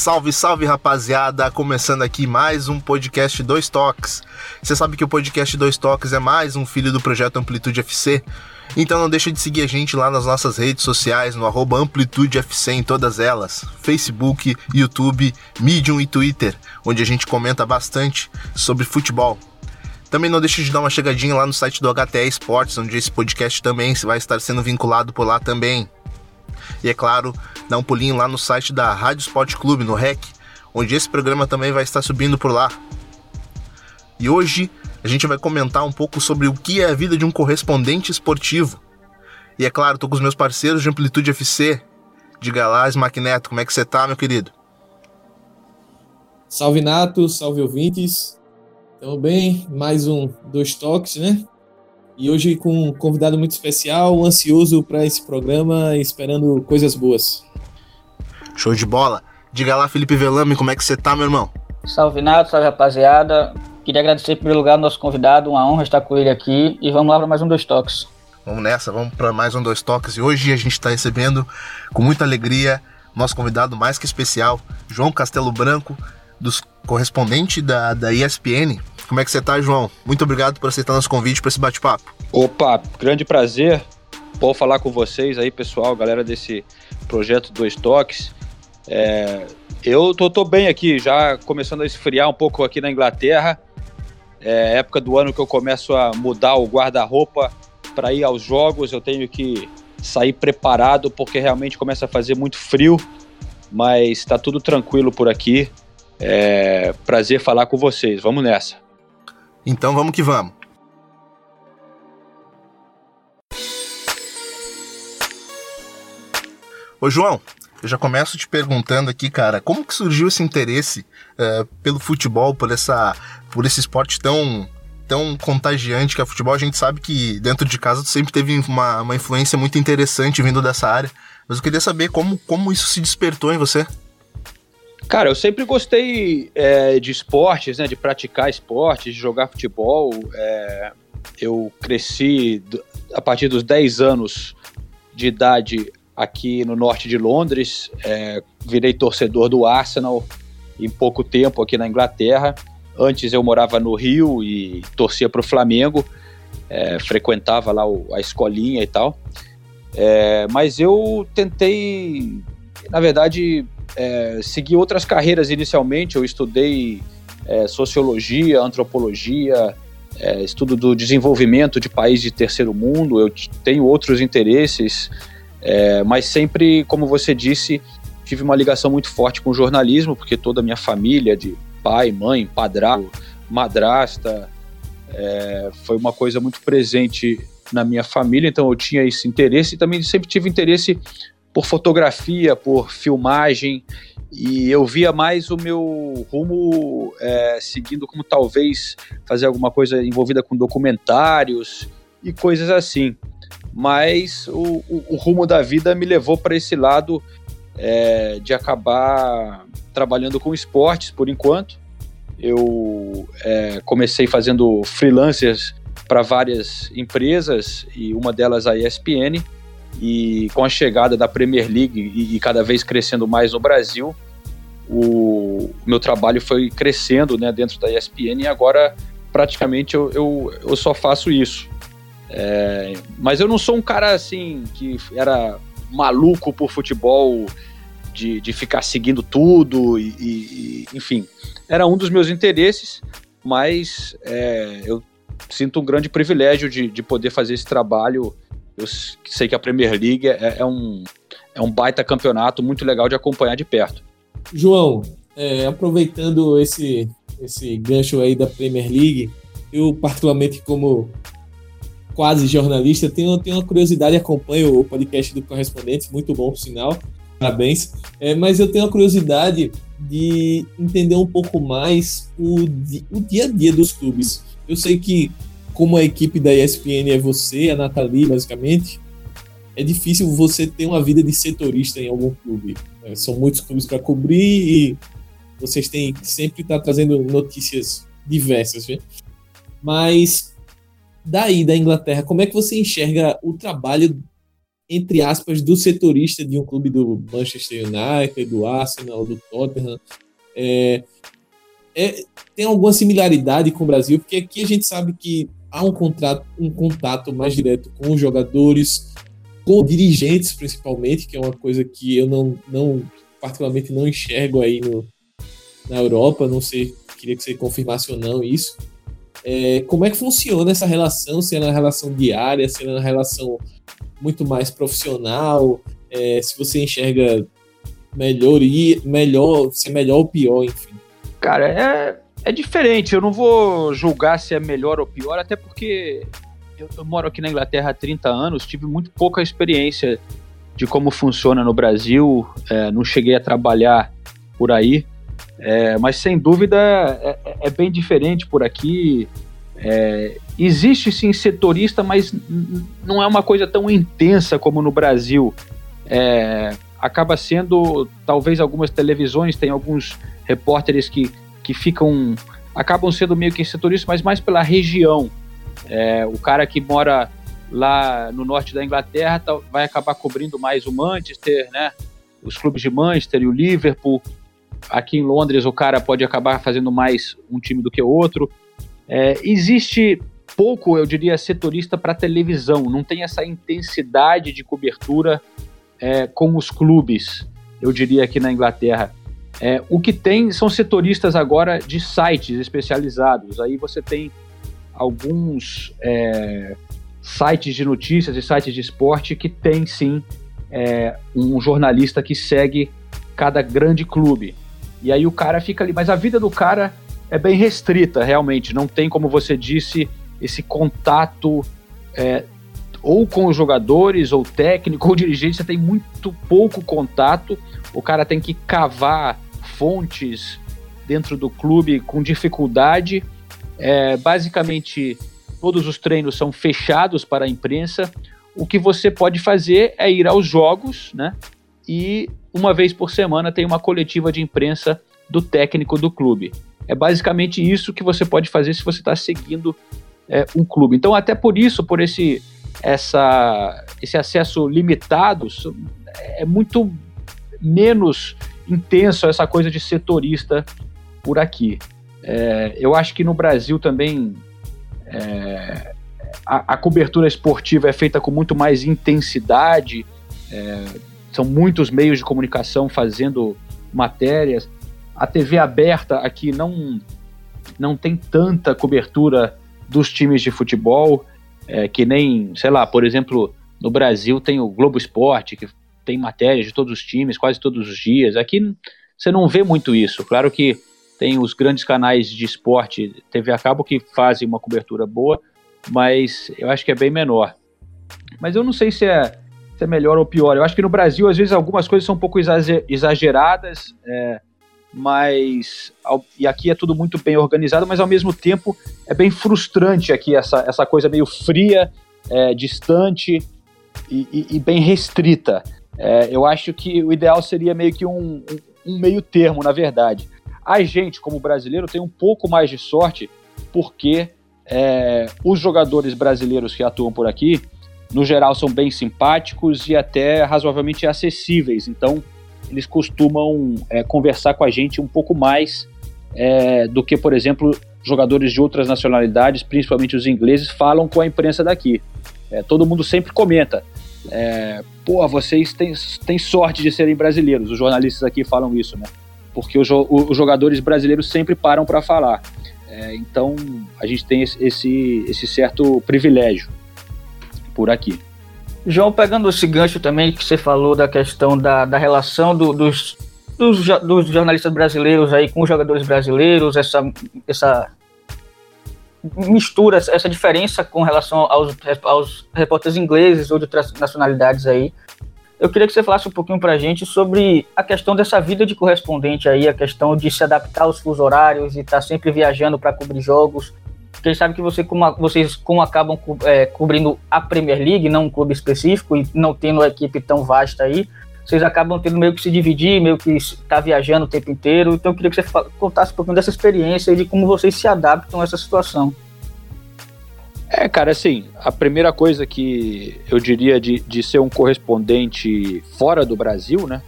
Salve, salve rapaziada! Começando aqui mais um podcast Dois Toques. Você sabe que o podcast Dois Toques é mais um filho do projeto Amplitude FC? Então não deixa de seguir a gente lá nas nossas redes sociais, no arroba AmplitudeFC em todas elas, Facebook, YouTube, Medium e Twitter, onde a gente comenta bastante sobre futebol. Também não deixe de dar uma chegadinha lá no site do HTE Esportes, onde esse podcast também vai estar sendo vinculado por lá também. E é claro, dá um pulinho lá no site da Rádio Sport Clube, no REC, onde esse programa também vai estar subindo por lá. E hoje a gente vai comentar um pouco sobre o que é a vida de um correspondente esportivo. E é claro, tô com os meus parceiros de Amplitude FC. Diga lá, Smack Neto, como é que você tá, meu querido? Salve Nato, salve ouvintes. Tamo bem, mais um Dois Toques, né? E hoje com um convidado muito especial, ansioso para esse programa, esperando coisas boas. Show de bola. Diga lá, Felipe Velame, como é que você tá, meu irmão? Salve Nato, salve rapaziada. Queria agradecer em primeiro lugar ao nosso convidado, uma honra estar com ele aqui. E vamos lá para mais um Dois Toques. Vamos nessa, vamos para mais um Dois Toques. E hoje a gente está recebendo com muita alegria nosso convidado mais que especial, João Castelo Branco, dos correspondente da, da ESPN. Como é que você tá, João? Muito obrigado por aceitar nosso convite para esse bate-papo. Opa, grande prazer. Vou falar com vocês aí, pessoal, galera desse projeto Dois Toques. É, eu tô, tô, bem aqui, já começando a esfriar um pouco aqui na Inglaterra. É época do ano que eu começo a mudar o guarda-roupa para ir aos jogos. Eu tenho que sair preparado porque realmente começa a fazer muito frio, mas está tudo tranquilo por aqui. É, prazer falar com vocês. Vamos nessa. Então vamos que vamos. Ô João, eu já começo te perguntando aqui, cara, como que surgiu esse interesse uh, pelo futebol, por essa, por esse esporte tão, tão contagiante que é o futebol? A gente sabe que dentro de casa tu sempre teve uma, uma influência muito interessante vindo dessa área, mas eu queria saber como, como isso se despertou em você. Cara, eu sempre gostei é, de esportes, né? De praticar esportes, de jogar futebol. É, eu cresci a partir dos 10 anos de idade aqui no norte de Londres. É, virei torcedor do Arsenal em pouco tempo aqui na Inglaterra. Antes eu morava no Rio e torcia para o Flamengo. É, frequentava lá o, a escolinha e tal. É, mas eu tentei, na verdade, é, segui outras carreiras inicialmente. Eu estudei é, sociologia, antropologia, é, estudo do desenvolvimento de países de terceiro mundo. Eu tenho outros interesses, é, mas sempre, como você disse, tive uma ligação muito forte com o jornalismo, porque toda a minha família, de pai, mãe, padrasto, madrasta, é, foi uma coisa muito presente na minha família, então eu tinha esse interesse e também sempre tive interesse por fotografia, por filmagem, e eu via mais o meu rumo é, seguindo como talvez fazer alguma coisa envolvida com documentários e coisas assim. Mas o, o, o rumo da vida me levou para esse lado é, de acabar trabalhando com esportes por enquanto. Eu é, comecei fazendo freelancers para várias empresas e uma delas a ESPN e com a chegada da Premier League e, e cada vez crescendo mais no Brasil, o, meu trabalho foi crescendo né, dentro da ESPN e agora praticamente eu, eu, eu só faço isso. É, mas eu não sou um cara assim que era maluco por futebol, de, de ficar seguindo tudo, e, e enfim. Era um dos meus interesses, mas é, eu sinto um grande privilégio de, de poder fazer esse trabalho eu sei que a Premier League é, é, um, é um baita campeonato muito legal de acompanhar de perto. João, é, aproveitando esse, esse gancho aí da Premier League, eu particularmente como quase jornalista, tenho, tenho uma curiosidade, acompanho o podcast do Correspondentes, muito bom, sinal, parabéns. É, mas eu tenho a curiosidade de entender um pouco mais o, o dia a dia dos clubes. Eu sei que como a equipe da ESPN é você, a Nathalie, basicamente, é difícil você ter uma vida de setorista em algum clube. É, são muitos clubes para cobrir e vocês têm que sempre estar tá trazendo notícias diversas. Viu? Mas daí, da Inglaterra, como é que você enxerga o trabalho entre aspas, do setorista de um clube do Manchester United, do Arsenal, do Tottenham. É, é, tem alguma similaridade com o Brasil, porque aqui a gente sabe que há um, contrato, um contato mais direto com os jogadores, com dirigentes principalmente, que é uma coisa que eu não, não particularmente não enxergo aí no, na Europa, não sei, queria que você confirmasse ou não isso. É, como é que funciona essa relação? Se é uma relação diária, se é uma relação muito mais profissional, é, se você enxerga melhor, melhor, se é melhor ou pior, enfim. Cara, é, é diferente. Eu não vou julgar se é melhor ou pior, até porque eu, eu moro aqui na Inglaterra há 30 anos, tive muito pouca experiência de como funciona no Brasil, é, não cheguei a trabalhar por aí, é, mas sem dúvida é, é, é bem diferente por aqui. É, existe sim setorista, mas não é uma coisa tão intensa como no Brasil. É, acaba sendo, talvez algumas televisões tem alguns repórteres que, que ficam, acabam sendo meio que setoristas, mas mais pela região. É, o cara que mora lá no norte da Inglaterra tá, vai acabar cobrindo mais o Manchester, né? Os clubes de Manchester e o Liverpool. Aqui em Londres o cara pode acabar fazendo mais um time do que outro. É, existe pouco, eu diria, setorista para televisão, não tem essa intensidade de cobertura é, com os clubes, eu diria aqui na Inglaterra. É, o que tem são setoristas agora de sites especializados. Aí você tem alguns é, sites de notícias e sites de esporte que tem sim é, um jornalista que segue cada grande clube. E aí o cara fica ali, mas a vida do cara é bem restrita, realmente. Não tem, como você disse, esse contato é, ou com os jogadores, ou técnico, ou dirigente. Você tem muito pouco contato. O cara tem que cavar fontes dentro do clube com dificuldade. É, basicamente, todos os treinos são fechados para a imprensa. O que você pode fazer é ir aos jogos, né? E uma vez por semana tem uma coletiva de imprensa do técnico do clube. É basicamente isso que você pode fazer se você está seguindo é, um clube. Então, até por isso, por esse, essa, esse acesso limitado, é muito menos intenso essa coisa de setorista por aqui. É, eu acho que no Brasil também é, a, a, cobertura esportiva é feita com muito mais intensidade, é, são muitos meios de comunicação fazendo matérias a TV aberta aqui não, não tem tanta cobertura dos times de futebol, é, que nem, sei lá, por exemplo, no Brasil tem o Globo Esporte, que tem matérias de todos os times, quase todos os dias. Aqui você não vê muito isso. Claro que tem os grandes canais de esporte, TV a cabo, que fazem uma cobertura boa, mas eu acho que é bem menor. Mas eu não sei se é, se é melhor ou pior. Eu acho que no Brasil, às vezes, algumas coisas são um pouco exageradas. É, mas e aqui é tudo muito bem organizado, mas ao mesmo tempo é bem frustrante aqui essa, essa coisa meio fria, é, distante e, e, e, bem restrita. É, eu acho que o ideal seria meio que um, um, meio termo, na verdade. A gente, como brasileiro, tem um pouco mais de sorte porque é, os jogadores brasileiros que atuam por aqui, no geral, são bem simpáticos e até razoavelmente acessíveis. Então, eles costumam é, conversar com a gente um pouco mais é, do que, por exemplo, jogadores de outras nacionalidades, principalmente os ingleses, falam com a imprensa daqui. É, todo mundo sempre comenta. É, Pô, vocês têm, têm sorte de serem brasileiros. Os jornalistas aqui falam isso, né? Porque os, os jogadores brasileiros sempre param para falar. É, então, a gente tem esse, esse certo privilégio por aqui. João, pegando esse gancho também que você falou da questão da, da relação do, dos, dos, dos, jornalistas brasileiros aí com os jogadores brasileiros, essa, essa mistura, essa diferença com relação aos, aos repórteres ingleses ou de outras nacionalidades aí. Eu queria que você falasse um pouquinho para a gente sobre a questão dessa vida de correspondente aí, a questão de se adaptar aos fusos horários e estar tá sempre viajando para cobrir jogos, porque sabe que você, como, vocês, como acabam é, cobrindo a Premier League, não um clube específico, e não tendo uma equipe tão vasta aí, vocês acabam tendo meio que se dividir, meio que estar tá viajando o tempo inteiro. Então eu queria que você contasse um pouquinho dessa experiência e de como vocês se adaptam a essa situação. É, cara, assim, a primeira coisa que eu diria de, de ser um correspondente fora do Brasil, né,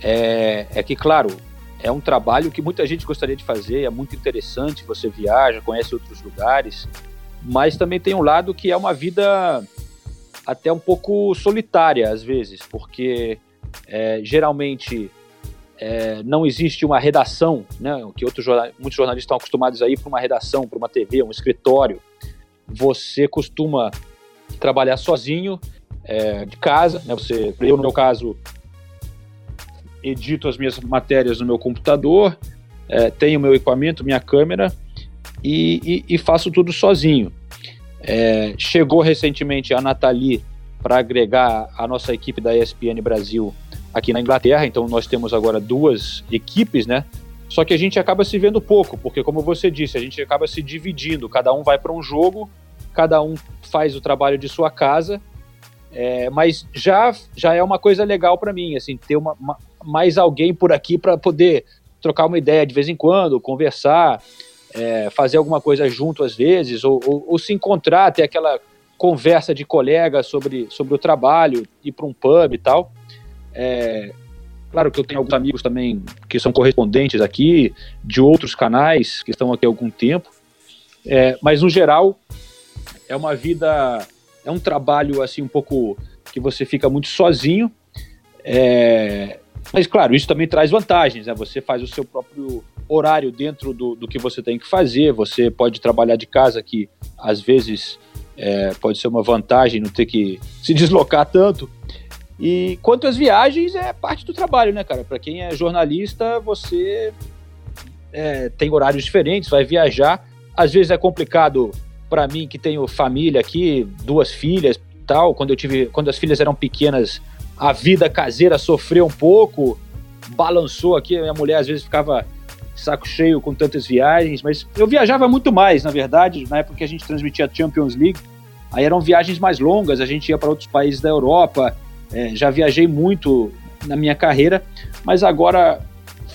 é, é que, claro, é um trabalho que muita gente gostaria de fazer, é muito interessante, você viaja, conhece outros lugares, mas também tem um lado que é uma vida até um pouco solitária às vezes, porque é, geralmente é, não existe uma redação, né, que outros muitos jornalistas estão acostumados a ir para uma redação, para uma TV, um escritório. Você costuma trabalhar sozinho é, de casa, né, você, eu no meu caso edito as minhas matérias no meu computador, é, tenho meu equipamento, minha câmera e, e, e faço tudo sozinho. É, chegou recentemente a Nathalie para agregar a nossa equipe da ESPN Brasil aqui na Inglaterra, então nós temos agora duas equipes, né? Só que a gente acaba se vendo pouco, porque como você disse, a gente acaba se dividindo, cada um vai para um jogo, cada um faz o trabalho de sua casa, é, mas já já é uma coisa legal para mim, assim, ter uma, uma, mais alguém por aqui para poder trocar uma ideia de vez em quando, conversar, é, fazer alguma coisa junto às vezes, ou, ou, ou, se encontrar, ter aquela conversa de colega sobre, sobre o trabalho, ir para um pub e tal. É, claro que eu tenho alguns amigos também que são correspondentes aqui, de outros canais que estão aqui há algum tempo, é, mas no geral é uma vida, é um trabalho assim um pouco que você fica muito sozinho. É, mas claro, isso também traz vantagens, né? Você faz o seu próprio horário dentro do, do que você tem que fazer, você pode trabalhar de casa, que às vezes é, pode ser uma vantagem não ter que se deslocar tanto. E quanto às viagens, é parte do trabalho, né, cara? Para quem é jornalista, você é, tem horários diferentes, vai viajar. Às vezes é complicado para mim que tenho família aqui, duas filhas, tal. Quando eu tive, quando as filhas eram pequenas, a vida caseira sofreu um pouco, balançou aqui. Minha mulher às vezes ficava saco cheio com tantas viagens, mas eu viajava muito mais, na verdade, na época que a gente transmitia a Champions League. Aí eram viagens mais longas, a gente ia para outros países da Europa. É, já viajei muito na minha carreira, mas agora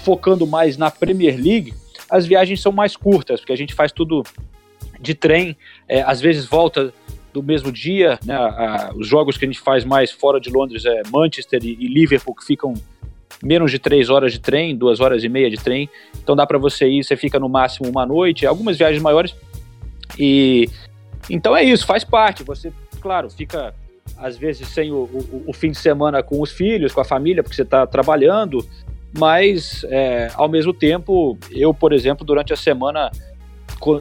focando mais na Premier League, as viagens são mais curtas, porque a gente faz tudo de trem, é, às vezes volta do mesmo dia, né, a, os jogos que a gente faz mais fora de Londres é Manchester e, e Liverpool, que ficam menos de três horas de trem, duas horas e meia de trem. Então dá para você ir, você fica no máximo uma noite, algumas viagens maiores. E então é isso, faz parte. Você, claro, fica às vezes sem o, o, o fim de semana com os filhos, com a família, porque você está trabalhando. Mas é, ao mesmo tempo, eu, por exemplo, durante a semana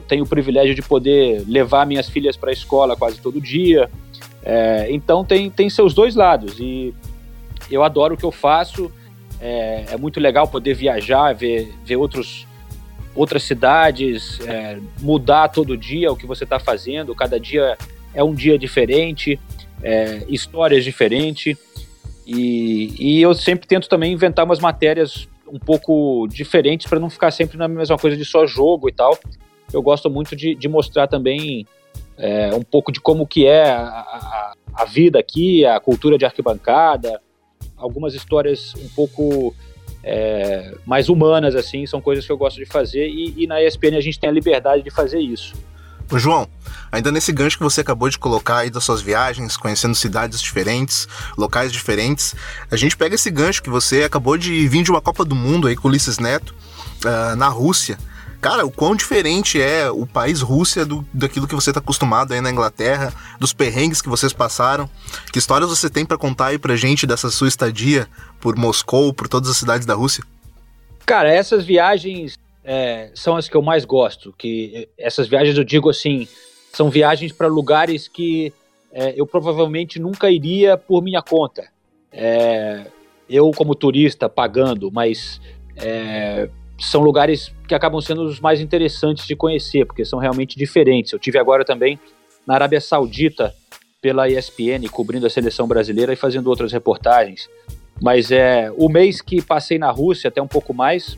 tenho o privilégio de poder levar minhas filhas para a escola quase todo dia. É, então tem, tem seus dois lados e eu adoro o que eu faço. É, é muito legal poder viajar, ver, ver outros, outras cidades, é, mudar todo dia o que você está fazendo. Cada dia é um dia diferente, é, histórias diferentes. E, e eu sempre tento também inventar umas matérias um pouco diferentes para não ficar sempre na mesma coisa de só jogo e tal. Eu gosto muito de, de mostrar também é, um pouco de como que é a, a, a, vida aqui, a cultura de arquibancada, algumas histórias um pouco é, mais humanas, assim, são coisas que eu gosto de fazer e, e, na ESPN a gente tem a liberdade de fazer isso. João, ainda nesse gancho que você acabou de colocar aí das suas viagens, conhecendo cidades diferentes, locais diferentes, a gente pega esse gancho que você acabou de vir de uma Copa do Mundo aí com Ulisses Neto, uh, na Rússia. Cara, o quão diferente é o país Rússia do, daquilo que você está acostumado aí na Inglaterra, dos perrengues que vocês passaram. Que histórias você tem para contar aí pra gente dessa sua estadia por Moscou, por todas as cidades da Rússia? Cara, essas viagens é, são as que eu mais gosto. Que essas viagens eu digo assim, são viagens para lugares que é, eu provavelmente nunca iria por minha conta. É, eu como turista pagando, mas é, são lugares que acabam sendo os mais interessantes de conhecer, porque são realmente diferentes. Eu tive agora também na Arábia Saudita pela ESPN, cobrindo a seleção brasileira e fazendo outras reportagens. Mas é o mês que passei na Rússia, até um pouco mais,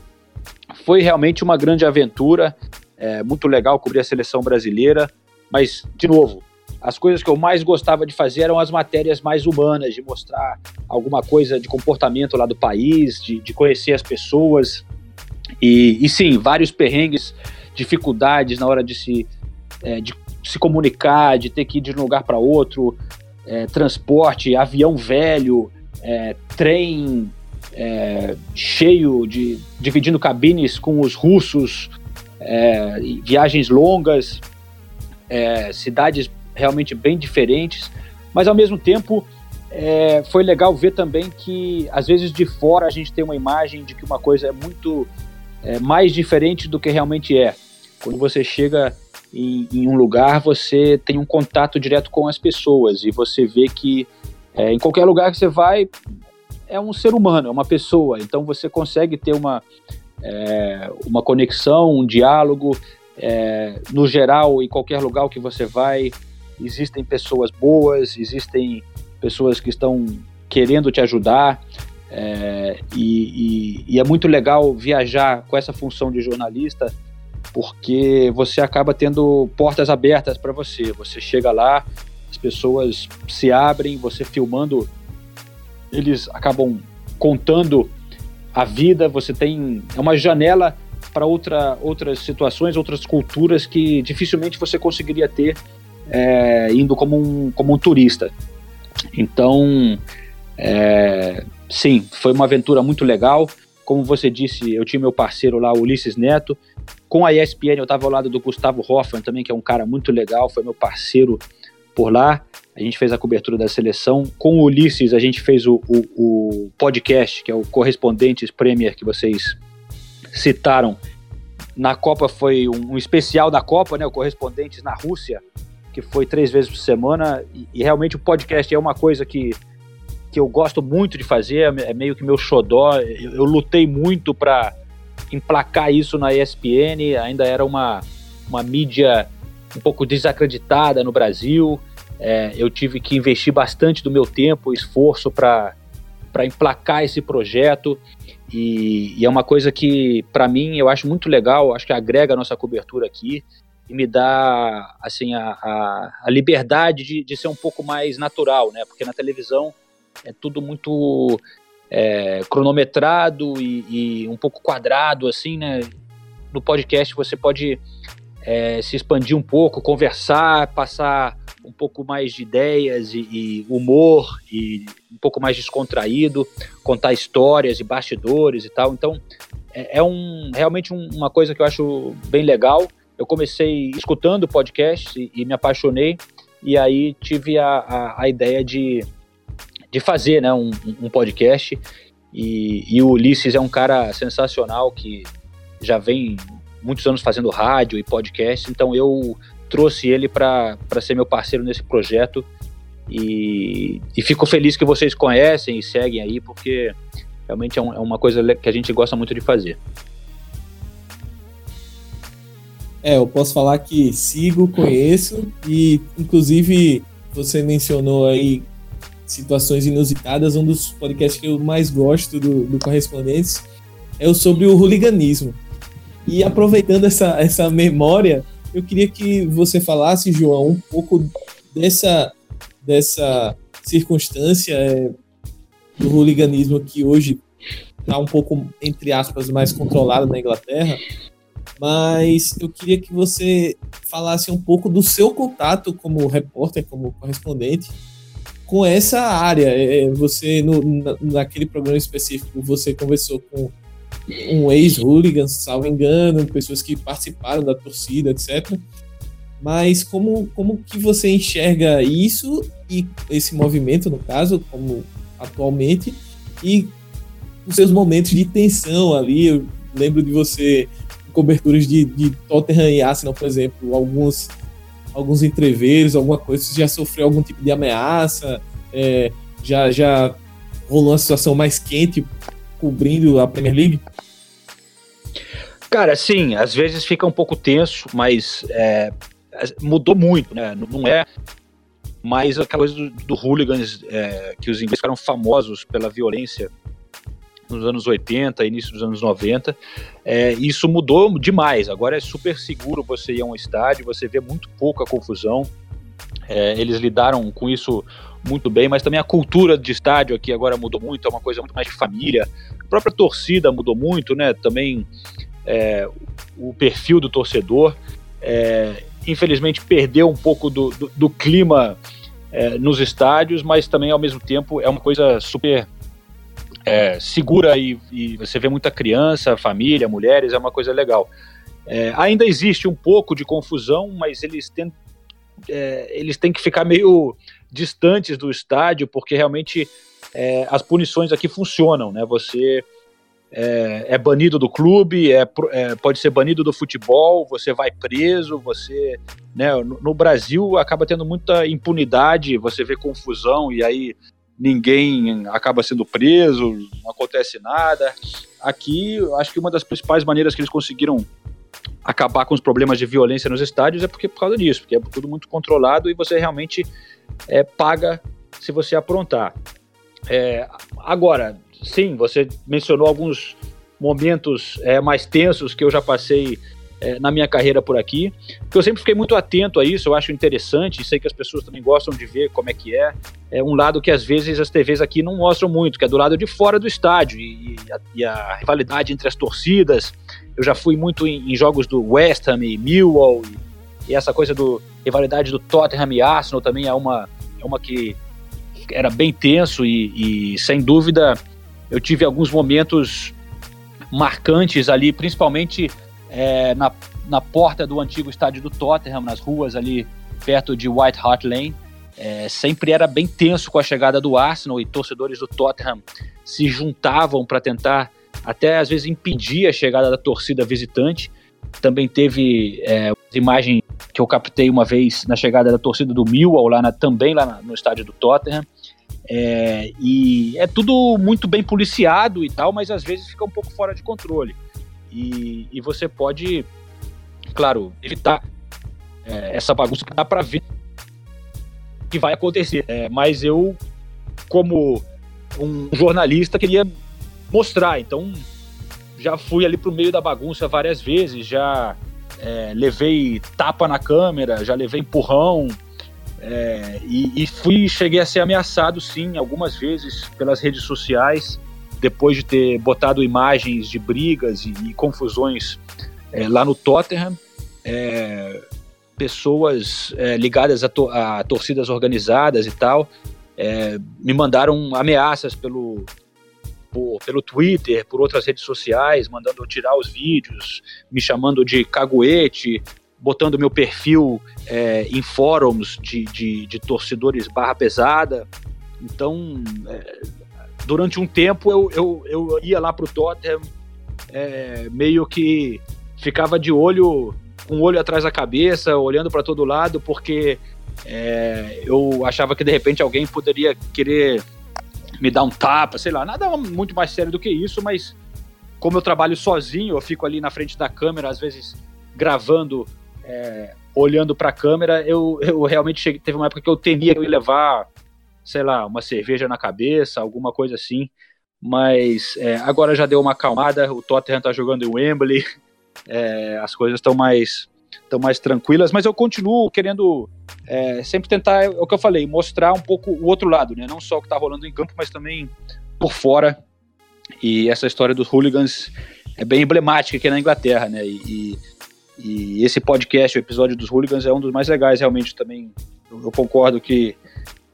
foi realmente uma grande aventura. É muito legal cobrir a seleção brasileira, mas de novo, as coisas que eu mais gostava de fazer eram as matérias mais humanas, de mostrar alguma coisa de comportamento lá do país, de, de conhecer as pessoas, e, e sim, vários perrengues, dificuldades na hora de se é, de se comunicar, de ter que ir de um lugar para outro, é, transporte, avião velho, é, trem é, cheio de dividindo cabines com os russos, é, viagens longas, é, cidades realmente bem diferentes, mas ao mesmo tempo é, foi legal ver também que às vezes de fora a gente tem uma imagem de que uma coisa é muito é, mais diferente do que realmente é. Quando você chega em, em, um lugar, você tem um contato direto com as pessoas e você vê que é, em qualquer lugar que você vai é um ser humano, é uma pessoa. Então você consegue ter uma é, uma conexão, um diálogo. É, no geral, em qualquer lugar que você vai, existem pessoas boas, existem pessoas que estão querendo te ajudar. É, e, e, e, é muito legal viajar com essa função de jornalista, porque você acaba tendo portas abertas para você. Você chega lá, as pessoas se abrem, você filmando, eles acabam contando a vida. Você tem é uma janela para outra, outras situações, outras culturas que dificilmente você conseguiria ter é, indo como um, como um turista. Então, é, sim, foi uma aventura muito legal. Como você disse, eu tinha meu parceiro lá, Ulisses Neto. Com a ESPN, eu estava ao lado do Gustavo Hoffman também, que é um cara muito legal, foi meu parceiro por lá. A gente fez a cobertura da seleção. Com o Ulisses, a gente fez o, o, o podcast, que é o Correspondentes Premier, que vocês citaram. Na Copa foi um, um especial da Copa, né? O Correspondentes na Rússia que foi três vezes por semana, e, e, realmente o podcast é uma coisa que, que eu gosto muito de fazer, é, é meio que meu xodó. Eu, eu lutei muito para emplacar isso na ESPN, ainda era uma, uma mídia um pouco desacreditada no Brasil. É, eu tive que investir bastante do meu tempo e esforço para emplacar esse projeto. E, e, é uma coisa que, para mim, eu acho muito legal, acho que agrega a nossa cobertura aqui e me dá assim a, a, a liberdade de, de, ser um pouco mais natural, né? Porque na televisão é tudo muito é, cronometrado e, e, um pouco quadrado, assim, né? No podcast você pode é, se expandir um pouco, conversar, passar um pouco mais de ideias e, e, humor e um pouco mais descontraído, contar histórias e bastidores e tal. Então é, é um realmente um, uma coisa que eu acho bem legal eu comecei escutando podcast e, e me apaixonei, e aí tive a, a, a ideia de, de fazer né, um, um podcast. E, e, o Ulisses é um cara sensacional que já vem muitos anos fazendo rádio e podcast, então eu trouxe ele para ser meu parceiro nesse projeto. E, e, fico feliz que vocês conhecem e seguem aí, porque realmente é, um, é uma coisa que a gente gosta muito de fazer. É, eu posso falar que sigo, conheço e, inclusive, você mencionou aí situações inusitadas. Um dos podcasts que eu mais gosto do, do Correspondentes é o sobre o hooliganismo. E aproveitando essa, essa memória, eu queria que você falasse, João, um pouco dessa, dessa circunstância é, do hooliganismo que hoje está um pouco, entre aspas, mais controlado na Inglaterra, mas eu queria que você falasse um pouco do seu contato como repórter, como correspondente, com essa área. É, você, no, naquele programa específico, você conversou com um ex-hooligan, salvo engano, pessoas que participaram da torcida, etc. Mas como, como que você enxerga isso e esse movimento, no caso, como atualmente, e os seus momentos de tensão ali? Eu lembro de você coberturas de, de Tottenham e Arsenal, por exemplo, alguns, alguns entreveiros, alguma coisa, você já sofreu algum tipo de ameaça, é, já, já rolou uma situação mais quente cobrindo a Premier League? Cara, sim, às vezes fica um pouco tenso, mas é, mudou muito, né? Não é mais aquela coisa do, do hooligans é, que os ingleses ficaram famosos pela violência nos anos 80, início dos anos 90. É, isso mudou demais. Agora é super seguro você ir a um estádio, você vê muito pouca confusão. É, eles lidaram com isso muito bem, mas também a cultura de estádio aqui agora mudou muito, é uma coisa muito mais de família. A própria torcida mudou muito, né? Também é, o perfil do torcedor. É, infelizmente perdeu um pouco do, do, do clima é, nos estádios, mas também ao mesmo tempo é uma coisa super é, segura e, e, você vê muita criança, família, mulheres, é uma coisa legal. É, ainda existe um pouco de confusão, mas eles têm, é, eles têm que ficar meio distantes do estádio, porque realmente é, as punições aqui funcionam, né? Você é, é banido do clube, é, é, pode ser banido do futebol, você vai preso, você. Né, no, no, Brasil acaba tendo muita impunidade, você vê confusão e aí ninguém acaba sendo preso, não acontece nada. Aqui, acho que uma das principais maneiras que eles conseguiram acabar com os problemas de violência nos estádios é porque por causa disso, porque é tudo muito controlado e você realmente é, paga se você aprontar. É, agora, sim, você mencionou alguns momentos é, mais tensos que eu já passei é, na minha carreira por aqui, que eu sempre fiquei muito atento a isso, eu acho interessante, sei que as pessoas também gostam de ver como é que é, é um lado que às vezes as TVs aqui não mostram muito, que é do lado de fora do estádio, e, e, a, e a, rivalidade entre as torcidas, eu já fui muito em, em jogos do West Ham e Millwall, e, e, essa coisa do rivalidade do Tottenham e Arsenal também é uma, é uma que era bem tenso e sem dúvida eu tive alguns momentos marcantes ali, principalmente é, na, na porta do antigo estádio do Tottenham, nas ruas ali perto de White Hart Lane. É, sempre era bem tenso com a chegada do Arsenal e torcedores do Tottenham se juntavam para tentar até às vezes impedir a chegada da torcida visitante. Também teve é, imagem que eu captei uma vez na chegada da torcida do Millwall lá na, também lá no estádio do Tottenham. É, e é tudo muito bem policiado e tal, mas às vezes fica um pouco fora de controle. E, e você pode, claro, evitar é, essa bagunça que dá para ver que vai acontecer. É, mas eu, como um jornalista, queria mostrar. Então, já fui ali pro meio da bagunça várias vezes, já é, levei tapa na câmera, já levei empurrão, é, e, e, fui, cheguei a ser ameaçado, sim, algumas vezes pelas redes sociais, depois de ter botado imagens de brigas e, e confusões é, lá no Tottenham. É, pessoas é, ligadas a, to a, torcidas organizadas e tal é, me mandaram ameaças pelo, por, pelo Twitter, por outras redes sociais, mandando eu tirar os vídeos, me chamando de caguete, botando meu perfil é, em fóruns de, de, de, torcedores barra pesada. Então, é, durante um tempo eu, eu, eu ia lá pro Tottenham, é, meio que ficava de olho, com um olho atrás da cabeça, olhando para todo lado, porque é, eu achava que de repente alguém poderia querer me dar um tapa, sei lá, nada muito mais sério do que isso, mas como eu trabalho sozinho, eu fico ali na frente da câmera, às vezes gravando é, olhando para a câmera, eu, eu realmente cheguei, teve uma época que eu temia que eu ia levar, sei lá, uma cerveja na cabeça, alguma coisa assim. Mas é, agora já deu uma acalmada, o Tottenham está jogando em Wembley, é, as coisas estão mais estão mais tranquilas, mas eu continuo querendo é, sempre tentar, é o que eu falei, mostrar um pouco o outro lado, né? Não só o que está rolando em campo, mas também por fora. E essa história dos hooligans é bem emblemática aqui na Inglaterra, né? E, e e esse podcast, o episódio dos Hooligans, é um dos mais legais, realmente, também. Eu, eu concordo que,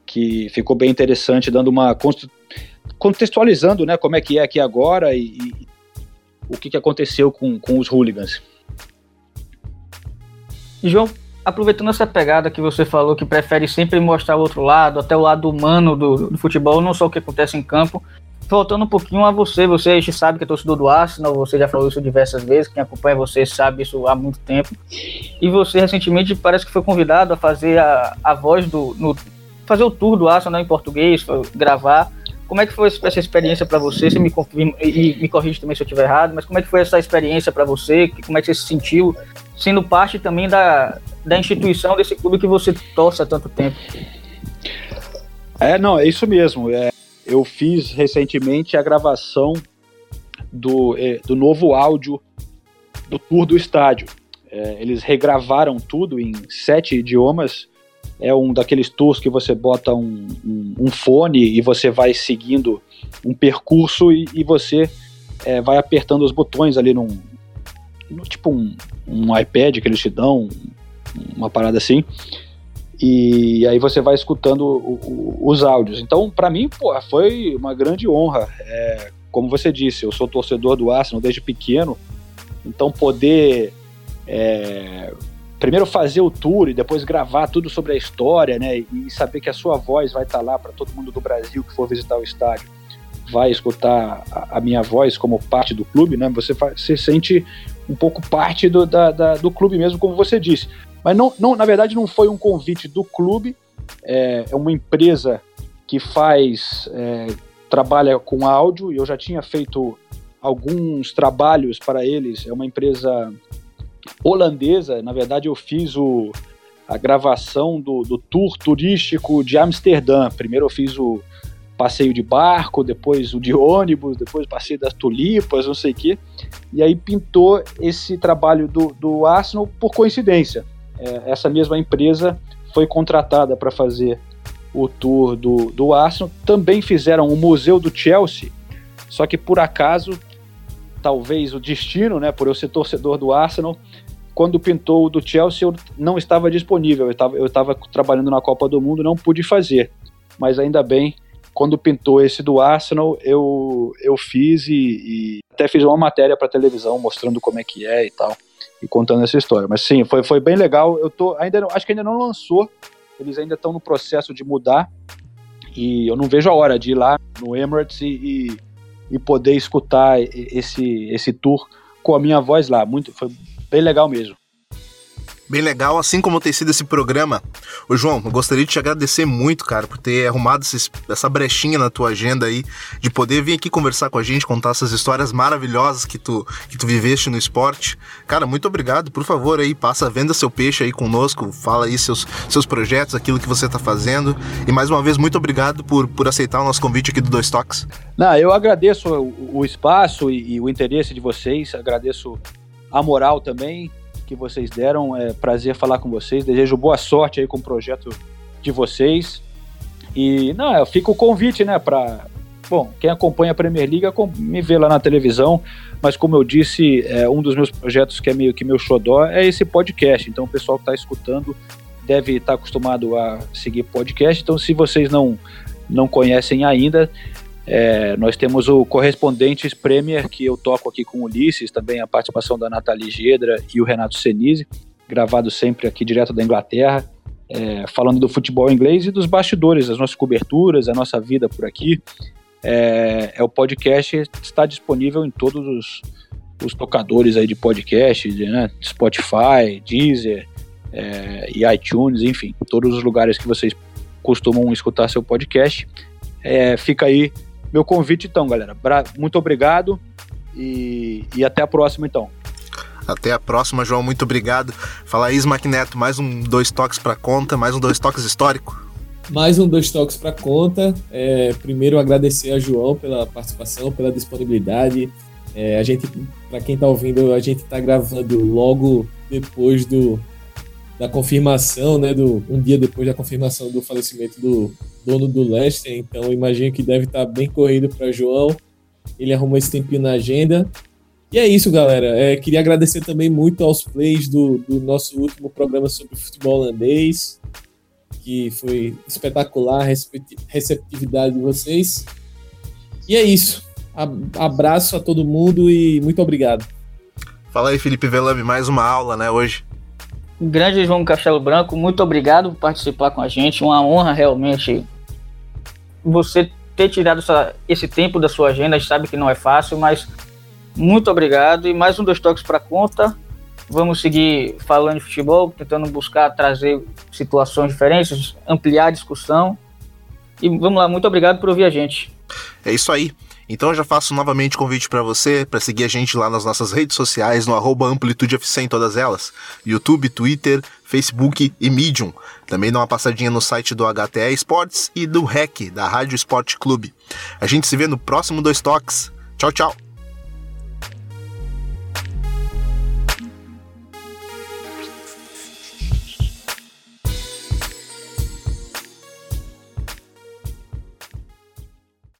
que ficou bem interessante, dando uma. contextualizando né, como é que é aqui agora e, e o que, que aconteceu com, com os Hooligans. João, aproveitando essa pegada que você falou, que prefere sempre mostrar o outro lado, até o lado humano do, do futebol, não só o que acontece em campo, voltando um pouquinho a você, você sabe que é torcedor do Arsenal, você já falou isso diversas vezes, quem acompanha você sabe isso há muito tempo. E você recentemente parece que foi convidado a fazer a, a voz do. No, fazer o tour do Arsenal em português, gravar. Como é que foi essa experiência para você? Você me confirma e me corrige também se eu estiver errado, mas como é que foi essa experiência para você? Como é que você se sentiu sendo parte também da, da instituição desse clube que você torce há tanto tempo? É, não, é isso mesmo. É, eu fiz recentemente a gravação do, é, do novo áudio do tour do estádio. É, eles regravaram tudo em sete idiomas. É um daqueles tours que você bota um, um, um fone e você vai seguindo um percurso e, e você é, vai apertando os botões ali num, no, tipo um, um, iPad que eles te dão, uma parada assim. E aí você vai escutando o, o, os áudios. Então, para mim, pô, foi uma grande honra. É, como você disse, eu sou torcedor do Arsenal desde pequeno, então poder é, primeiro fazer o tour e depois gravar tudo sobre a história, né? E saber que a sua voz vai estar tá lá para todo mundo do Brasil que for visitar o estádio vai escutar a, a, minha voz como parte do clube, né? Você, você sente um pouco parte do, da, da, do clube mesmo, como você disse. Mas não, não, na verdade não foi um convite do clube, é, é uma empresa que faz, é, trabalha com áudio, e eu já tinha feito alguns trabalhos para eles, é uma empresa holandesa, na verdade eu fiz o, a gravação do, do tour turístico de Amsterdã, primeiro eu fiz o passeio de barco, depois o de ônibus, depois o passeio das tulipas, não sei o quê. E aí pintou esse trabalho do, do Arsenal por coincidência. É, essa mesma empresa foi contratada para fazer o tour do, do Arsenal. Também fizeram o Museu do Chelsea, só que por acaso, talvez o destino, né, por eu ser torcedor do Arsenal, quando pintou o do Chelsea eu não estava disponível, eu estava, trabalhando na Copa do Mundo, não pude fazer. Mas ainda bem quando pintou esse do Arsenal, eu, eu fiz e, e até fiz uma matéria para televisão mostrando como é que é e tal, e contando essa história. Mas sim, foi, foi bem legal. Eu tô ainda acho que ainda não lançou, eles ainda estão no processo de mudar e eu não vejo a hora de ir lá no Emirates e, e, e poder escutar esse esse tour com a minha voz lá. Muito, foi bem legal mesmo bem legal, assim como tem sido esse programa. Ô João, eu gostaria de te agradecer muito, cara, por ter arrumado esse, essa brechinha na tua agenda aí, de poder vir aqui conversar com a gente, contar essas histórias maravilhosas que tu, que tu viveste no esporte. Cara, muito obrigado. Por favor, aí, passa, venda seu peixe aí conosco, fala aí seus, seus projetos, aquilo que você tá fazendo. E mais uma vez, muito obrigado por, por aceitar o nosso convite aqui do Dois Toques. Não, eu agradeço o, o espaço e, e o interesse de vocês, agradeço a moral também que vocês deram. É prazer falar com vocês. Desejo boa sorte aí com o projeto de vocês. E não, fica o convite, né, para bom, quem acompanha a Premier League me vê lá na televisão, mas como eu disse, é, um dos meus projetos que é meio que meu xodó é esse podcast. Então o pessoal que está escutando deve estar tá acostumado a seguir podcast. Então se vocês não não conhecem ainda, é, nós temos o Correspondentes Premier, que eu toco aqui com o Ulisses, também a participação da Nathalie Gedra e o Renato Senise, gravado sempre aqui direto da Inglaterra, é, falando do futebol inglês e dos bastidores, as nossas coberturas, a nossa vida por aqui. É, é o podcast está disponível em todos os, os tocadores aí de podcast, né, Spotify, Deezer é, e iTunes, enfim, todos os lugares que vocês costumam escutar seu podcast. É, fica aí meu convite, então, galera. Muito obrigado e, e até a próxima, então. Até a próxima, João. Muito obrigado. Fala aí, Neto, mais um dois toques para conta, mais um dois toques histórico. Mais um dois toques para conta. É, primeiro, agradecer a João pela participação, pela disponibilidade. É, a gente, para quem está ouvindo, a gente está gravando logo depois do, da confirmação, né, do, um dia depois da confirmação do falecimento do dono do Leicester, então imagino que deve estar bem corrido para João. Ele arrumou esse tempinho na agenda. E é isso, galera. É, queria agradecer também muito aos plays do, do nosso último programa sobre futebol holandês, que foi espetacular a receptividade de vocês. E é isso. Abraço a todo mundo e muito obrigado. Fala aí, Felipe Velame, mais uma aula, né, hoje. Grande João Castelo Branco, muito obrigado por participar com a gente. Uma honra realmente você ter tirado essa, esse tempo da sua agenda. A gente sabe que não é fácil, mas muito obrigado. E mais um dois toques para conta. Vamos seguir falando de futebol, tentando buscar trazer situações diferentes, ampliar a discussão. E vamos lá, muito obrigado por ouvir a gente. É isso aí. Então eu já faço novamente convite para você para seguir a gente lá nas nossas redes sociais, no arroba AmplitudeFC em todas elas: YouTube, Twitter, Facebook e Medium. Também dá uma passadinha no site do HTE Esportes e do REC, da Rádio Esporte Clube. A gente se vê no próximo Dois Toques. Tchau, tchau!